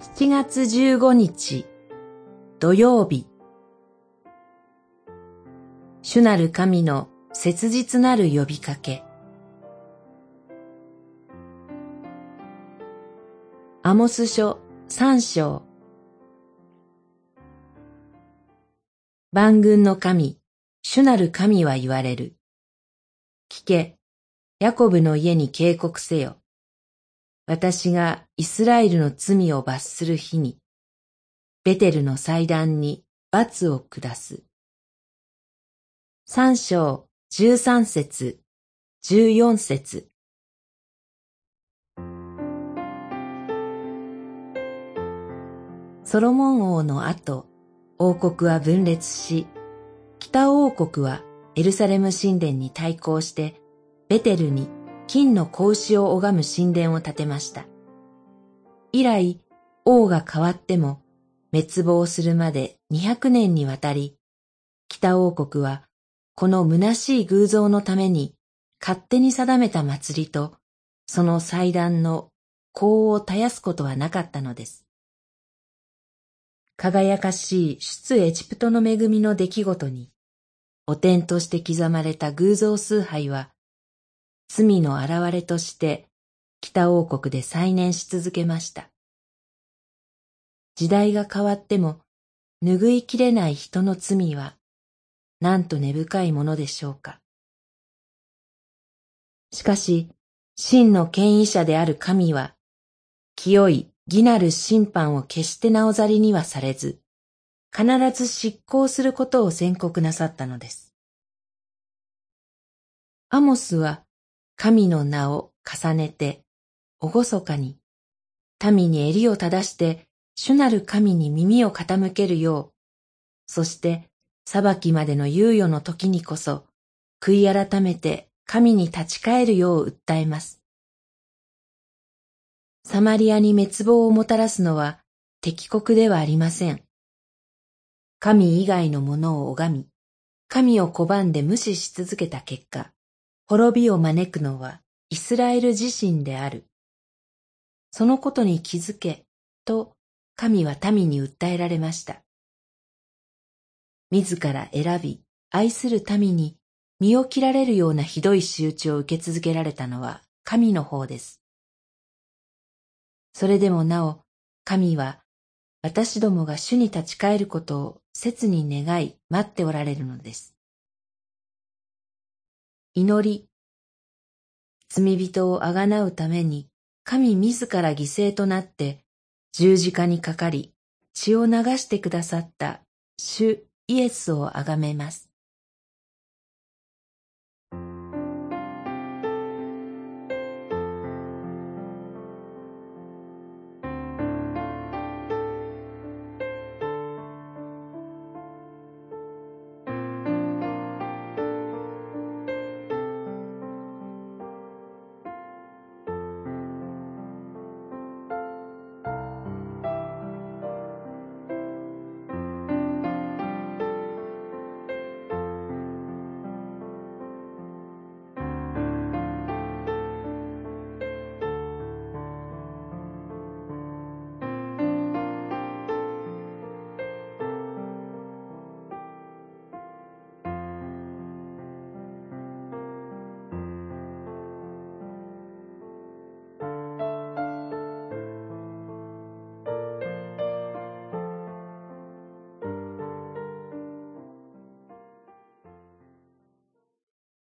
7月15日土曜日主なる神の切実なる呼びかけアモス書三章万軍の神、主なる神は言われる。聞け、ヤコブの家に警告せよ。私がイスラエルの罪を罰する日に、ベテルの祭壇に罰を下す。三章十三節、十四節。ソロモン王の後、王国は分裂し、北王国はエルサレム神殿に対抗して、ベテルに金の格子を拝む神殿を建てました。以来、王が変わっても滅亡するまで200年にわたり、北王国はこの虚しい偶像のために勝手に定めた祭りとその祭壇の功を絶やすことはなかったのです。輝かしい出エジプトの恵みの出来事に、汚点として刻まれた偶像崇拝は罪の現れとして北王国で再燃し続けました。時代が変わっても拭いきれない人の罪はなんと根深いものでしょうか。しかし、真の権威者である神は、清い義なる審判を決してなおざりにはされず、必ず執行することを宣告なさったのです。アモスは神の名を重ねて、おごそかに、民に襟を正して、主なる神に耳を傾けるよう、そして裁きまでの猶予の時にこそ、悔い改めて神に立ち返るよう訴えます。サマリアに滅亡をもたらすのは敵国ではありません。神以外のものを拝み、神を拒んで無視し続けた結果、滅びを招くのはイスラエル自身である。そのことに気づけ、と神は民に訴えられました。自ら選び、愛する民に身を切られるようなひどい仕打ちを受け続けられたのは神の方です。それでもなお、神は私どもが主に立ち返ることを切に願い待っておられるのです。祈り。罪人をあがなうために神自ら犠牲となって十字架にかかり血を流してくださった主イエスをあがめます。